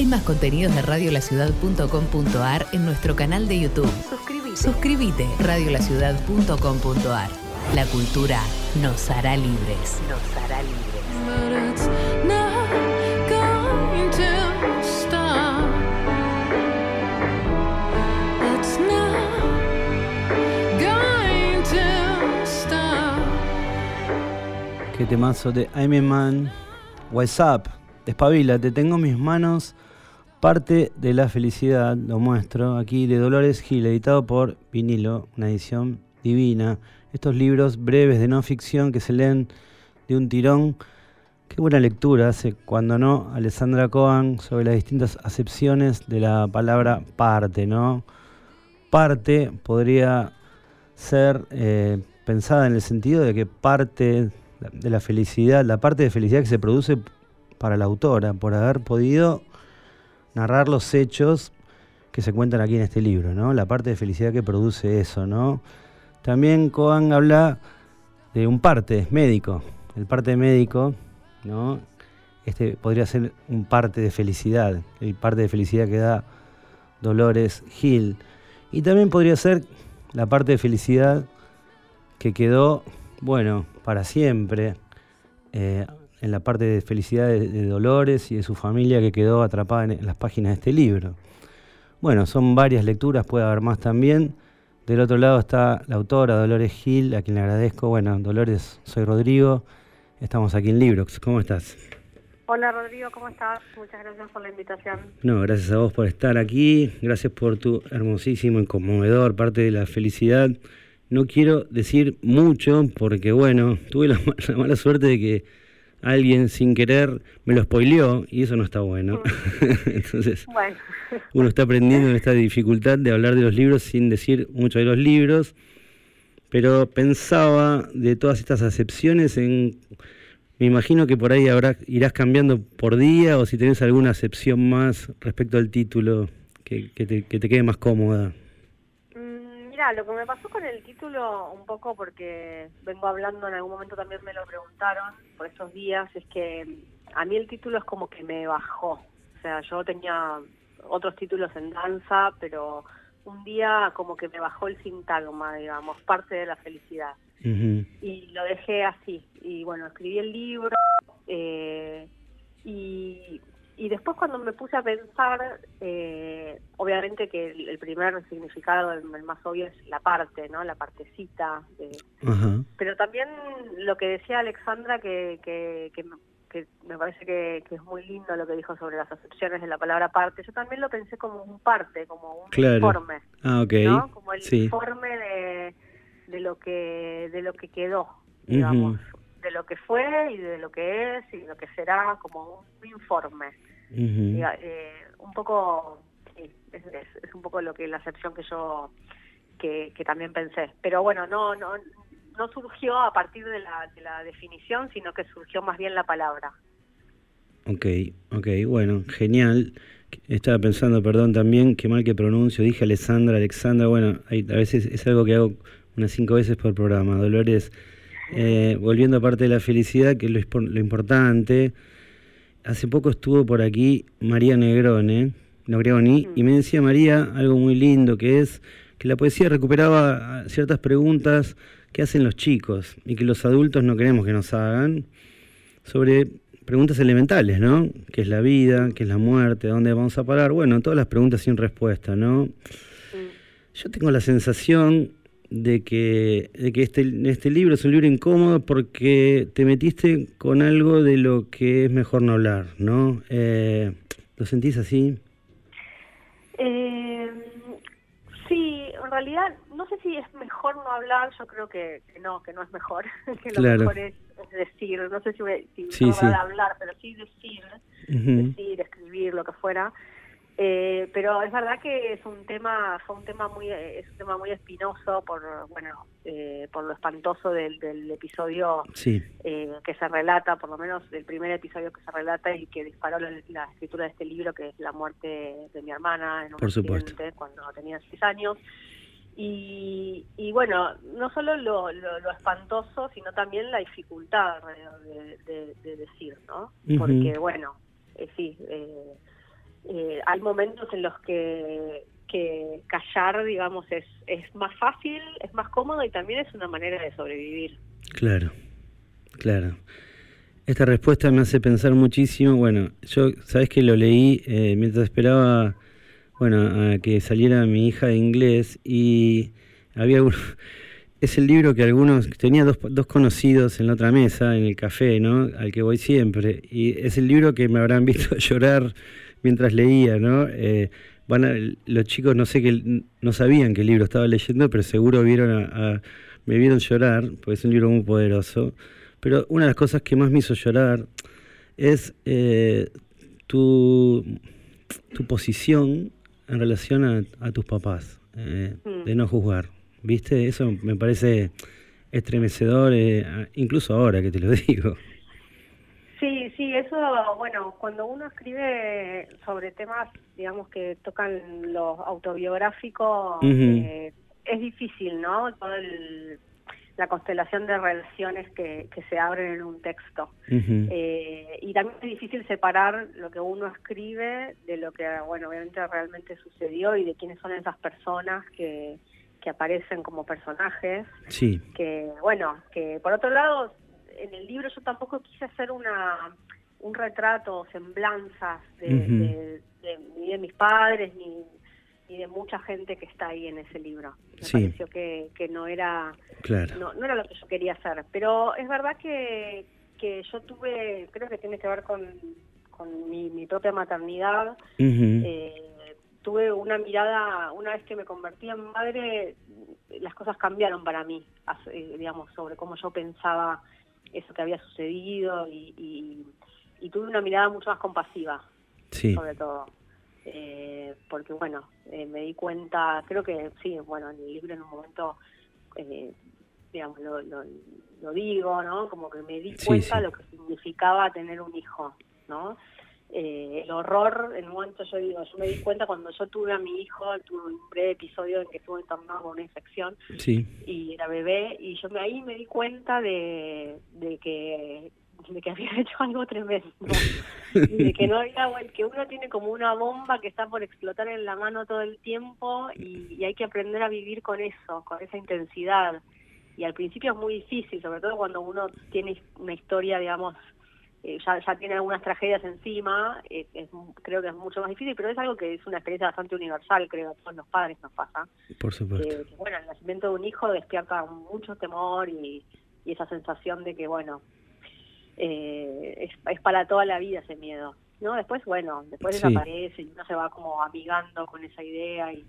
Hay más contenidos de radiolaciudad.com.ar en nuestro canal de YouTube. Suscríbete. Suscríbete. radiolaciudad.com.ar. La cultura nos hará libres. Nos hará libres. Qué temazo de I'm Man. What's up? Despabila, te tengo en mis manos parte de la felicidad, lo muestro aquí, de Dolores Gil, editado por Vinilo, una edición divina. Estos libros breves de no ficción que se leen de un tirón. Qué buena lectura hace, cuando no, Alessandra Cohen sobre las distintas acepciones de la palabra parte, ¿no? Parte podría ser eh, pensada en el sentido de que parte de la felicidad, la parte de felicidad que se produce para la autora, por haber podido narrar los hechos que se cuentan aquí en este libro, ¿no? La parte de felicidad que produce eso, ¿no? También Cohen habla de un parte médico, el parte médico, ¿no? Este podría ser un parte de felicidad, el parte de felicidad que da Dolores Gil. Y también podría ser la parte de felicidad que quedó, bueno, para siempre, eh, en la parte de felicidad de, Dolores y de su familia que quedó atrapada en, las páginas de este libro. Bueno, son varias lecturas, puede haber más también. Del otro lado está la autora Dolores Gil, a quien le agradezco. Bueno, Dolores, soy Rodrigo, estamos aquí en Librox. ¿Cómo estás? Hola Rodrigo, ¿cómo estás? Muchas gracias por la invitación. No, gracias a vos por estar aquí, gracias por tu hermosísimo y conmovedor parte de la felicidad no quiero decir mucho porque, bueno, tuve la, mala suerte de que alguien sin querer me lo spoileó y eso no está bueno. Entonces, uno está aprendiendo en esta dificultad de hablar de los libros sin decir mucho de los libros, pero pensaba de todas estas acepciones en... Me imagino que por ahí habrá, irás cambiando por día o si tenés alguna acepción más respecto al título que, que, te, que te quede más cómoda lo que me pasó con el título, un poco porque vengo hablando, en algún momento también me lo preguntaron por esos días, es que a mí el título es como que me bajó. O sea, yo tenía otros títulos en danza, pero un día como que me bajó el sintagma, digamos, parte de la felicidad. Y lo dejé así. Y bueno, escribí el libro eh, y y después cuando me puse a pensar, eh, obviamente que el, primer significado, el, más obvio es la parte, ¿no? La partecita. Pero también lo que decía Alexandra, que, que, que, me parece que, es muy lindo lo que dijo sobre las acepciones de la palabra parte, yo también lo pensé como un parte, como un informe. Ah, ¿no? Como el informe de, de, lo que, de lo que quedó, digamos. De lo que fue y de lo que es y lo que será como un informe. Eh, un poco, sí, es, es, un poco lo que la acepción que yo que, que también pensé. Pero bueno, no, no, no surgió a partir de la, de la definición, sino que surgió más bien la palabra. Ok, ok, bueno, genial. Estaba pensando, perdón, también, qué mal que pronuncio, dije Alessandra, Alexandra, bueno, hay, a veces es algo que hago unas cinco veces por programa. Dolores, eh, volviendo a parte de la felicidad, que es lo, lo importante, hace poco estuvo por aquí María Negrone, Negreoni, y me decía María algo muy lindo, que es que la poesía recuperaba ciertas preguntas que hacen los chicos y que los adultos no queremos que nos hagan sobre preguntas elementales, ¿no? ¿Qué es la vida? ¿Qué es la muerte? dónde vamos a parar? Bueno, todas las preguntas sin respuesta, ¿no? Yo tengo la sensación de que, de que este, este libro es un libro incómodo porque te metiste con algo de lo que es mejor no hablar, ¿no? Eh, ¿Lo sentís así? Eh, sí, en realidad no sé si es mejor no hablar, yo creo que, no, que no es mejor, que lo mejor es, decir, no sé si, si sí, hablar, pero sí decir, decir, escribir, lo que fuera. Eh, pero es verdad que es un tema, fue un tema muy, es un tema muy espinoso por, bueno, eh, por lo espantoso del, del episodio eh, que se relata, por lo menos el primer episodio que se relata y que disparó la, escritura de este libro, que es la muerte de mi hermana en un accidente cuando tenía seis años. Y, y bueno, no solo lo, lo, espantoso, sino también la dificultad de, de, decir, ¿no? Porque, bueno, sí, eh, eh, hay momentos en los que, callar, digamos, es, es más fácil, es más cómodo y también es una manera de sobrevivir. Claro, claro. Esta respuesta me hace pensar muchísimo. Bueno, yo, sabes que lo leí eh, mientras esperaba, bueno, a que saliera mi hija de inglés y había es el libro que algunos tenía dos, dos conocidos en la otra mesa en el café, ¿no? Al que voy siempre y es el libro que me habrán visto llorar mientras leía, ¿no? Eh, van los chicos no sé que no sabían el libro estaba leyendo, pero seguro vieron a, me vieron llorar, porque es un libro muy poderoso. Pero una de las cosas que más me hizo llorar es eh, tu, tu posición en relación a, tus papás, eh, de no juzgar. ¿Viste? Eso me parece estremecedor, eh, incluso ahora que te lo digo. Sí, sí, eso, bueno, cuando uno escribe sobre temas, digamos, que tocan lo autobiográfico, es difícil, ¿no? Todo el, la constelación de relaciones que, se abren en un texto. Eh, y también es difícil separar lo que uno escribe de lo que, bueno, obviamente realmente sucedió y de quiénes son esas personas que, que aparecen como personajes. Sí. Que, bueno, que por otro lado, en el libro yo tampoco quise hacer una un retrato, semblanzas de, ni de mis padres, ni y de mucha gente que está ahí en ese libro. Me pareció que, que no era no, no, era lo que yo quería hacer. Pero es verdad que, que yo tuve, creo que tiene que ver con, con mi, mi propia maternidad. eh, tuve una mirada, una vez que me convertí en madre, las cosas cambiaron para mí, digamos, sobre cómo yo pensaba eso que había sucedido y, y, y tuve una mirada mucho más compasiva, sí. sobre todo eh, porque bueno, eh, me di cuenta, creo que sí, bueno, en el libro en un momento, eh, digamos, lo, lo, digo, ¿no? Como que me di cuenta de lo que significaba tener un hijo, ¿no? Eh, el horror, en un momento yo digo, yo me di cuenta cuando yo tuve a mi hijo, tuve un breve episodio en que estuve internado con una infección y era bebé, y yo me, ahí me di cuenta de, de que de que había hecho algo tremendo. De que no había que uno tiene como una bomba que está por explotar en la mano todo el tiempo y, hay que aprender a vivir con eso con esa intensidad. Y al principio es muy difícil sobre todo cuando uno tiene una historia digamos eh, ya, ya tiene algunas tragedias encima eh, creo que es mucho más difícil pero es algo que es una experiencia bastante universal creo a todos los padres nos pasa por supuesto bueno el nacimiento de un hijo despierta mucho temor y, y esa sensación de que bueno eh, es, para toda la vida ese miedo. ¿no? Después, bueno, después desaparece y uno se va como amigando con esa idea y,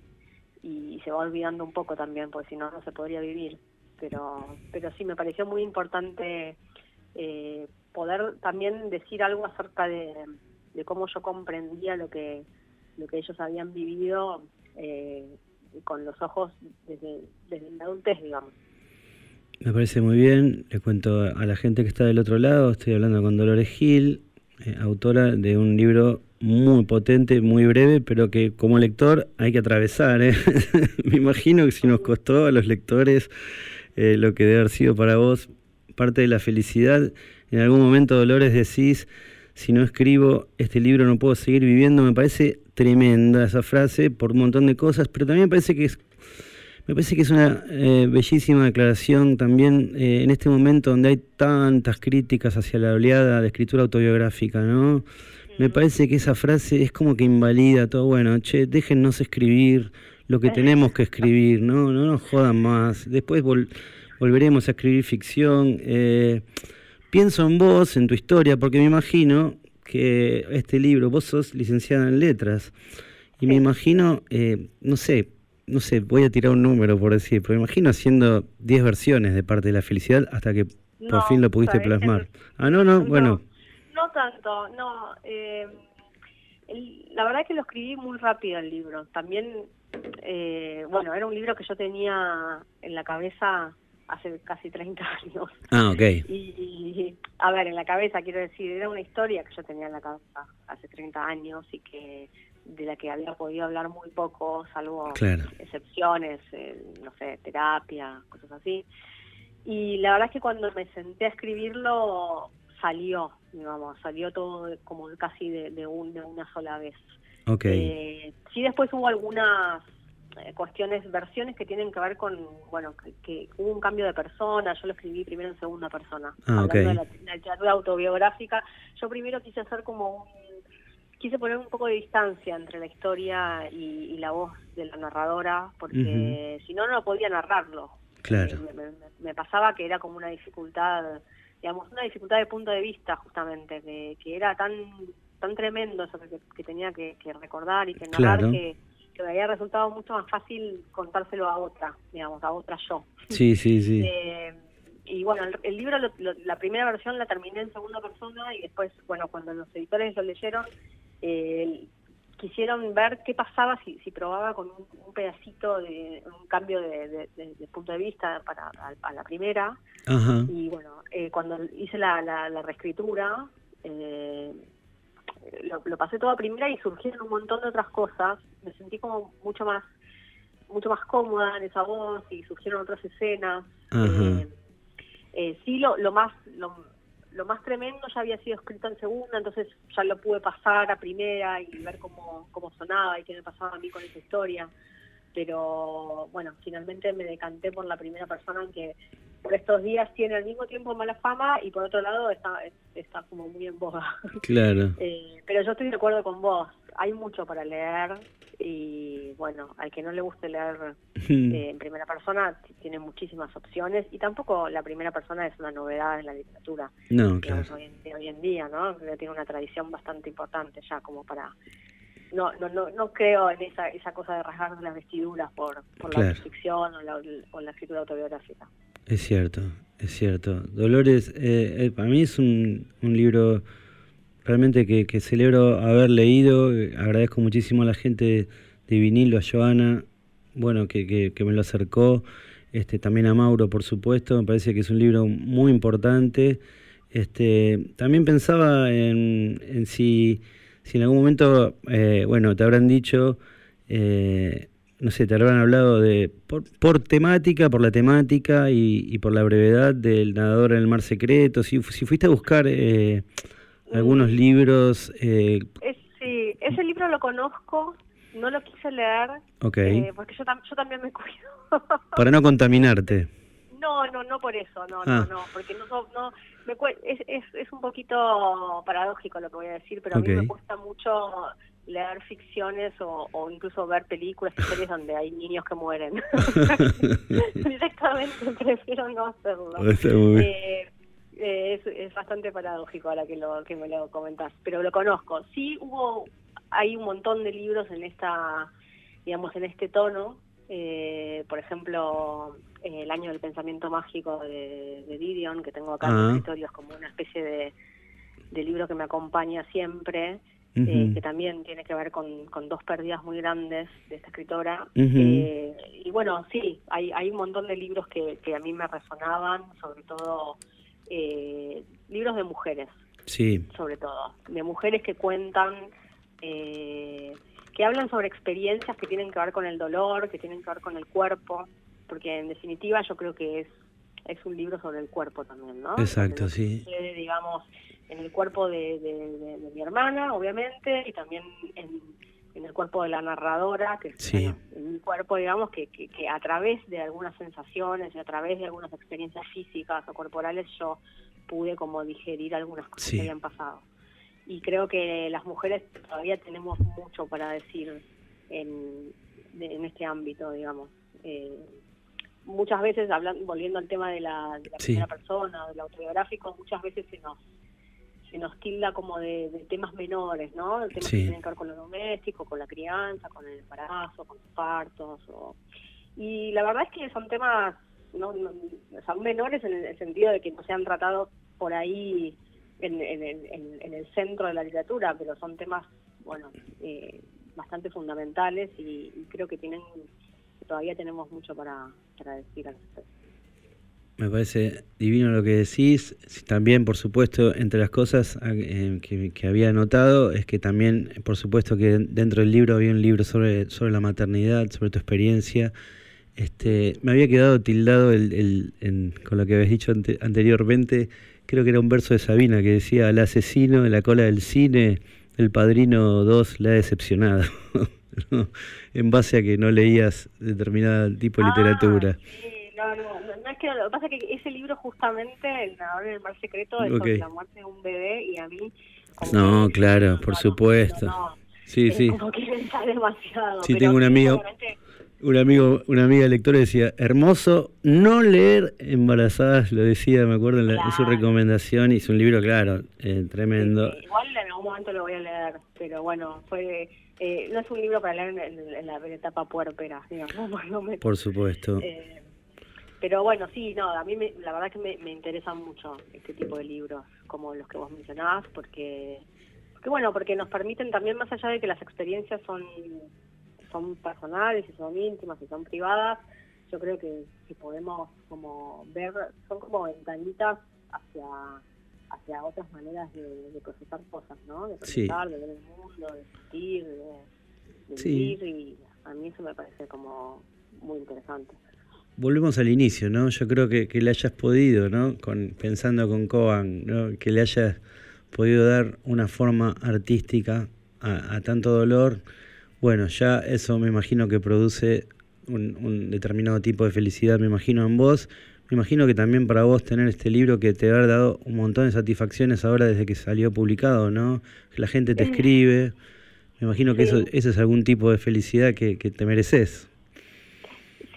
y se va olvidando un poco también, porque si no, no se podría vivir. Pero, pero sí, me pareció muy importante eh, poder también decir algo acerca de, cómo yo comprendía lo que, lo que ellos habían vivido eh, con los ojos desde, desde la adultez, digamos. Me parece muy bien. Le cuento a la gente que está del otro lado. Estoy hablando con Dolores Gil, eh, autora de un libro muy potente, muy breve, pero que como lector hay que atravesar. ¿eh? Me imagino que si nos costó a los lectores eh, lo que debe haber sido para vos parte de la felicidad. En algún momento, Dolores, decís, si no escribo este libro no puedo seguir viviendo. Me parece tremenda esa frase por un montón de cosas, pero también me parece que es me parece que es una eh, bellísima declaración también eh, en este momento donde hay tantas críticas hacia la oleada de escritura autobiográfica, ¿no? Me parece que esa frase es como que invalida todo, bueno, che, déjennos escribir lo que tenemos que escribir, ¿no? No nos jodan más. Después volveremos a escribir ficción. Eh, pienso en vos, en tu historia, porque me imagino que este libro, vos sos licenciada en letras, y me imagino, no sé, no sé, voy a tirar un número por decir, pero me imagino haciendo 10 versiones de parte de la felicidad hasta que por fin lo pudiste plasmar. ah, no, no, bueno. No tanto, no. Eh, la verdad es que lo escribí muy rápido el libro. También, eh, bueno, era un libro que yo tenía en la cabeza hace casi 30 años. Ah, ok. Y, a ver, en la cabeza quiero decir, era una historia que yo tenía en la cabeza hace 30 años y que de la que había podido hablar muy poco, salvo excepciones, no sé, terapia, cosas así. Y la verdad es que cuando me senté a escribirlo, salió, digamos, salió todo como casi de, un, de una sola vez. Ok. Eh, sí, después hubo algunas eh, cuestiones, versiones que tienen que ver con, bueno, que, hubo un cambio de persona, yo lo escribí primero en segunda persona, ah, hablando de la, literatura autobiográfica. Yo primero quise hacer como un, quise poner un poco de distancia entre la historia y, la voz de la narradora, porque si no, no podía narrarlo. Claro. Me, me, pasaba que era como una dificultad, digamos, una dificultad de punto de vista justamente, de, que era tan tan tremendo eso que, tenía que, recordar y que narrar que, me había resultado mucho más fácil contárselo a otra, digamos, a otra yo. Sí, sí, sí. Eh, y bueno, el, libro, la primera versión la terminé en segunda persona y después, bueno, cuando los editores lo leyeron, eh, quisieron ver qué pasaba si, si probaba con un, pedacito de un cambio de, punto de vista para a, la primera. Y bueno, eh, cuando hice la, la, la reescritura, eh, lo, pasé todo a primera y surgieron un montón de otras cosas. Me sentí como mucho más mucho más cómoda en esa voz y surgieron otras escenas. Eh, eh, sí, lo, lo más lo, lo, más tremendo ya había sido escrito en segunda, entonces ya lo pude pasar a primera y ver cómo, cómo sonaba y qué me pasaba a mí con esa historia. Pero bueno, finalmente me decanté por la primera persona en que por estos días tiene al mismo tiempo mala fama y por otro lado está, está como muy en boga. Claro. Eh, pero yo estoy de acuerdo con vos, hay mucho para leer y bueno, al que no le guste leer eh, en primera persona tiene muchísimas opciones y tampoco la primera persona es una novedad en la literatura. No, claro. Hoy en, hoy en día, ¿no? Tiene una tradición bastante importante ya como para no, no, no, no creo en esa, esa cosa de rasgar las vestiduras por, por la ficción o la, o la escritura autobiográfica. Es cierto, es cierto. Dolores, eh, eh, para mí es un, un libro realmente que, que, celebro haber leído. Agradezco muchísimo a la gente de vinilo, a Joana, bueno, que, que, me lo acercó. Este, también a Mauro, por supuesto. Me parece que es un libro muy importante. Este, también pensaba en, en si, si en algún momento, eh, bueno, te habrán dicho eh, no sé, te habrán hablado de, por, temática, por la temática y, por la brevedad del nadador en el mar secreto, si, si fuiste a buscar eh, algunos mm. libros... Eh, sí, ese libro lo conozco, no lo quise leer, eh, porque yo, yo también me cuido. Para no contaminarte. No, no, no por eso, no, no, ah. no, porque no, no me, es, es, es un poquito paradójico lo que voy a decir, pero a mí me cuesta mucho leer ficciones o, incluso ver películas y series donde hay niños que mueren. Directamente prefiero no hacerlo. Eh, eh, es, bastante paradójico ahora que, lo, que me lo comentás, pero lo conozco. Sí hubo, hay un montón de libros en esta, digamos, en este tono. Eh, por ejemplo, El año del pensamiento mágico de, de Didion, que tengo acá en los historias como una especie de, de libro que me acompaña siempre eh, que también tiene que ver con, con, dos pérdidas muy grandes de esta escritora. Eh, y bueno, sí, hay, hay un montón de libros que, que a mí me resonaban, sobre todo eh, libros de mujeres. Sí. Sobre todo, de mujeres que cuentan, que hablan sobre experiencias que tienen que ver con el dolor, que tienen que ver con el cuerpo, porque en definitiva yo creo que es es un libro sobre el cuerpo también, ¿no? Exacto, sí. digamos, en el cuerpo de, mi hermana, obviamente, y también en, el cuerpo de la narradora, que es un cuerpo, digamos, que, que, a través de algunas sensaciones y a través de algunas experiencias físicas o corporales yo pude como digerir algunas cosas que habían pasado. Y creo que las mujeres todavía tenemos mucho para decir en, en este ámbito, digamos. Eh, muchas veces, hablando, volviendo al tema de la, de la primera persona, del autobiográfico, muchas veces se nos se nos tilda como de, temas menores, ¿no? Temas que tienen que ver con lo doméstico, con la crianza, con el embarazo, con los partos. Y la verdad es que son temas, no, son menores en el sentido de que no se han tratado por ahí en, en, el centro de la literatura, pero son temas, bueno, eh, bastante fundamentales y, creo que tienen todavía tenemos mucho para, para decir al respecto. Me parece divino lo que decís. También, por supuesto, entre las cosas ah, que, había notado es que también, por supuesto, que dentro del libro había un libro sobre, sobre la maternidad, sobre tu experiencia. Este, me había quedado tildado el, con lo que habías dicho anteriormente. Creo que era un verso de Sabina que decía: Al asesino en la cola del cine El Padrino 2 le ha decepcionado. en base a que no leías determinado tipo de Ah, literatura. sí, no, no es que lo que pasa es que ese libro justamente, El nadador en el mar secreto, es Ok. sobre la muerte de un bebé y a mí... No, que- claro, no, por no, supuesto. no, Sí, es sí. Como que demasiado. Sí, pero tengo un amigo- Un amigo, una amiga lectora decía, hermoso no leer embarazadas, lo decía, me acuerdo en, la- en su recomendación, hizo un libro, claro, eh, tremendo. Sí, igual en algún momento lo voy a leer, pero bueno, fue eh, no es un libro para leer en, en- en la etapa puerpera, digamos. Por supuesto. Eh, pero bueno, sí, no, a mí me- la verdad que me, me interesan mucho este tipo de libros, como los que vos mencionabas, porque, porque bueno, porque nos permiten también, más allá de que las experiencias son, son personales y son íntimas y son privadas, yo creo que, que podemos como ver, son como ventanitas hacia hacia otras maneras de, de procesar cosas, ¿no? De Sí. procesar, de ver el mundo, de sentir, de, de Sí. vivir, y a mí eso me parece como muy interesante. Volvemos al inicio, ¿no? Yo creo que, que le hayas podido, ¿no? Con, pensando con Coan, ¿no? Que le hayas podido dar una forma artística a, a tanto dolor. Bueno, ya eso me imagino que produce un, un determinado tipo de felicidad, me imagino en vos. Me imagino que también para vos tener este libro que te ha dado un montón de satisfacciones ahora desde que salió publicado, ¿no? Que la gente te escribe. Me imagino que eso, es algún tipo de felicidad que, que te mereces.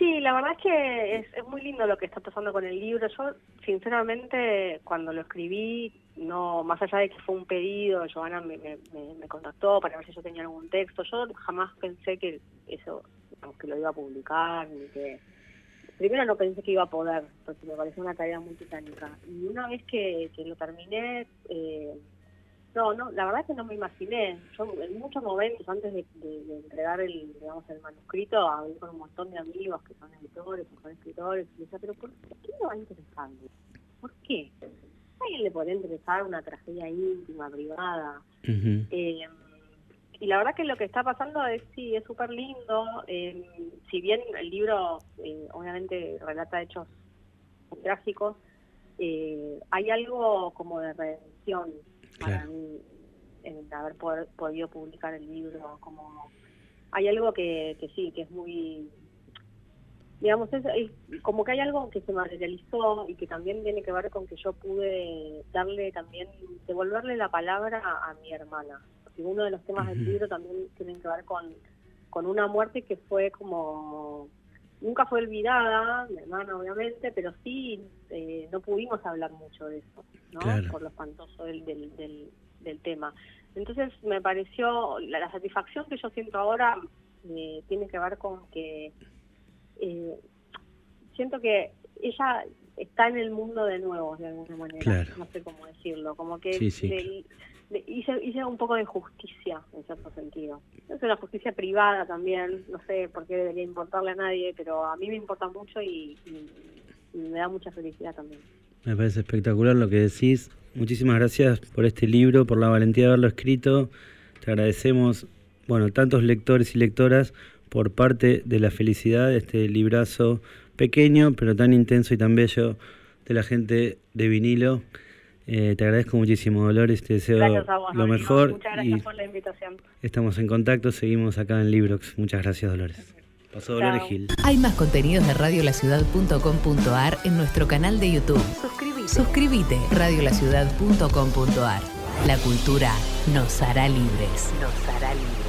Sí, la verdad es que es, muy lindo lo que está pasando con el libro. Yo, sinceramente, cuando lo escribí, no más allá de que fue un pedido, Joana me, me, me- contactó para ver si yo tenía algún texto. Yo jamás pensé que eso, que lo iba a publicar, ni que... Primero no pensé que iba a poder, porque me pareció una tarea muy titánica. Y una vez que, que lo terminé, eh, no, no, la verdad es que no me imaginé. Yo en muchos momentos antes de, de- de entregar el, digamos, el manuscrito, hablé con un montón de amigos que son editores, que son escritores, y decía, pero ¿por qué no va a interesar? ¿Por qué? ¿A alguien le podría interesar una tragedia íntima, privada? Eh, y la verdad que lo que está pasando es, sí, es súper lindo. eh, si bien el libro eh, obviamente relata hechos trágicos, hay algo como de redención para Claro. mí en haber poder- podido publicar el libro. como Hay algo que, que sí, que es muy... Digamos, es, es como que hay algo que se materializó y que también tiene que ver con que yo pude darle también, devolverle la palabra a, a mi hermana. Porque uno de los temas del libro también tienen que ver con, con una muerte que fue como nunca fue olvidada, mi hermana obviamente, pero sí eh, no pudimos hablar mucho de eso, ¿no? Claro. Por lo espantoso del, del, del, del tema. Entonces me pareció, la, la satisfacción que yo siento ahora eh, tiene que ver con que eh, siento que ella está en el mundo de nuevo de alguna manera, Claro. no sé cómo decirlo, como que Sí, sí. un poco de justicia en cierto sentido. Es una justicia privada también, no sé por qué debería importarle a nadie, pero a mí me importa mucho y, y- y me da mucha felicidad también. Me parece espectacular lo que decís. Muchísimas gracias por este libro, por la valentía de haberlo escrito. Te agradecemos, bueno, tantos lectores y lectoras por parte de la felicidad de este librazo pequeño, pero tan intenso y tan bello de la gente de vinilo. Eh, te agradezco muchísimo, Dolores, te deseo vos, lo mejor Muchas y gracias por la invitación. estamos en contacto, seguimos acá en Librox. Muchas gracias, Dolores. Pasó Dolores Chao. Gil. Hay más contenidos de radiolaciudad.com.ar en nuestro canal de YouTube. Suscríbete. Suscríbete. Radiolaciudad.com.ar. La cultura nos hará libres. Nos hará libres.